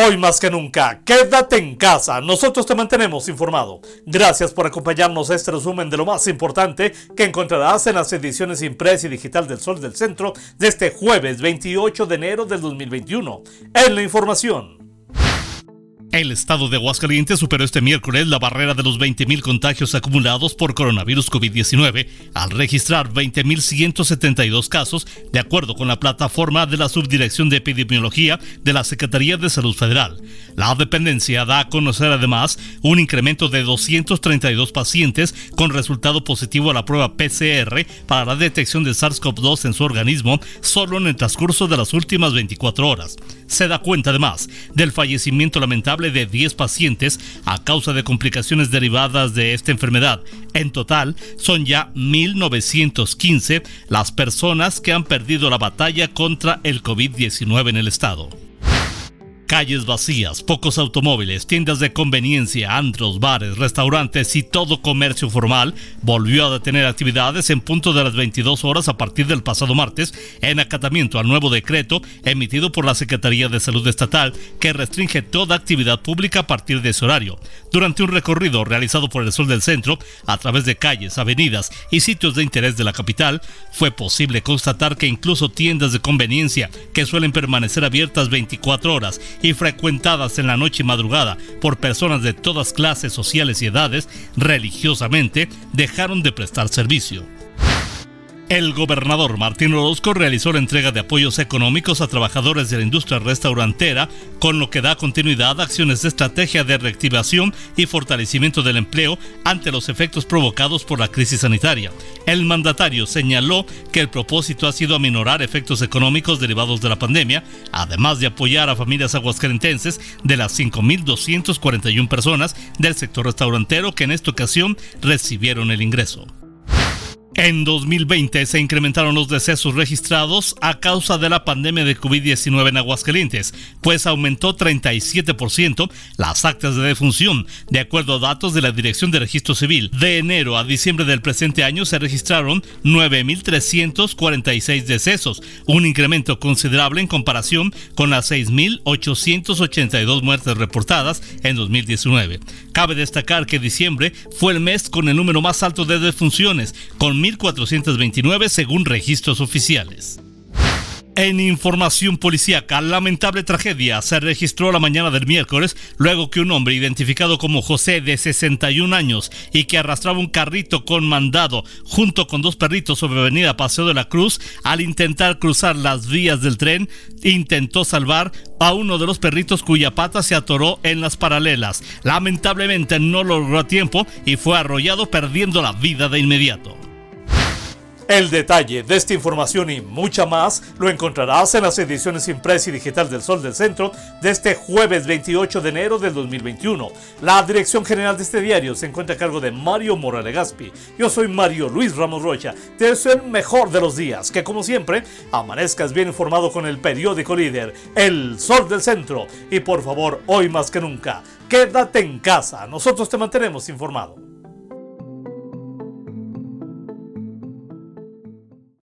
Hoy más que nunca, quédate en casa, nosotros te mantenemos informado. Gracias por acompañarnos a este resumen de lo más importante que encontrarás en las ediciones impresa y digital del Sol del Centro de este jueves 28 de enero del 2021. En la información. El estado de Aguascalientes superó este miércoles la barrera de los 20.000 contagios acumulados por coronavirus COVID-19 al registrar 20.172 casos, de acuerdo con la plataforma de la Subdirección de Epidemiología de la Secretaría de Salud Federal. La dependencia da a conocer además un incremento de 232 pacientes con resultado positivo a la prueba PCR para la detección de SARS-CoV-2 en su organismo solo en el transcurso de las últimas 24 horas. Se da cuenta además del fallecimiento lamentable de 10 pacientes a causa de complicaciones derivadas de esta enfermedad. En total, son ya 1.915 las personas que han perdido la batalla contra el COVID-19 en el estado. Calles vacías, pocos automóviles, tiendas de conveniencia, antros, bares, restaurantes y todo comercio formal volvió a detener actividades en punto de las 22 horas a partir del pasado martes en acatamiento al nuevo decreto emitido por la Secretaría de Salud Estatal que restringe toda actividad pública a partir de ese horario. Durante un recorrido realizado por el Sol del Centro a través de calles, avenidas y sitios de interés de la capital, fue posible constatar que incluso tiendas de conveniencia que suelen permanecer abiertas 24 horas y frecuentadas en la noche y madrugada por personas de todas clases sociales y edades, religiosamente dejaron de prestar servicio. El gobernador Martín Orozco realizó la entrega de apoyos económicos a trabajadores de la industria restaurantera, con lo que da continuidad a acciones de estrategia de reactivación y fortalecimiento del empleo ante los efectos provocados por la crisis sanitaria. El mandatario señaló que el propósito ha sido aminorar efectos económicos derivados de la pandemia, además de apoyar a familias aguascalentenses de las 5.241 personas del sector restaurantero que en esta ocasión recibieron el ingreso. En 2020 se incrementaron los decesos registrados a causa de la pandemia de COVID-19 en Aguascalientes, pues aumentó 37% las actas de defunción. De acuerdo a datos de la Dirección de Registro Civil, de enero a diciembre del presente año se registraron 9.346 decesos, un incremento considerable en comparación con las 6.882 muertes reportadas en 2019. Cabe destacar que diciembre fue el mes con el número más alto de defunciones, con 1.429 según registros oficiales. En información policíaca, lamentable tragedia se registró la mañana del miércoles luego que un hombre identificado como José de 61 años y que arrastraba un carrito con mandado junto con dos perritos sobre Avenida Paseo de la Cruz al intentar cruzar las vías del tren intentó salvar a uno de los perritos cuya pata se atoró en las paralelas. Lamentablemente no lo logró a tiempo y fue arrollado perdiendo la vida de inmediato. El detalle de esta información y mucha más lo encontrarás en las ediciones impresa y digital del Sol del Centro de este jueves 28 de enero del 2021. La dirección general de este diario se encuentra a cargo de Mario Morales Gaspi. Yo soy Mario Luis Ramos Rocha. Te deseo el mejor de los días, que como siempre amanezcas bien informado con el periódico líder, El Sol del Centro. Y por favor, hoy más que nunca, quédate en casa. Nosotros te mantenemos informado.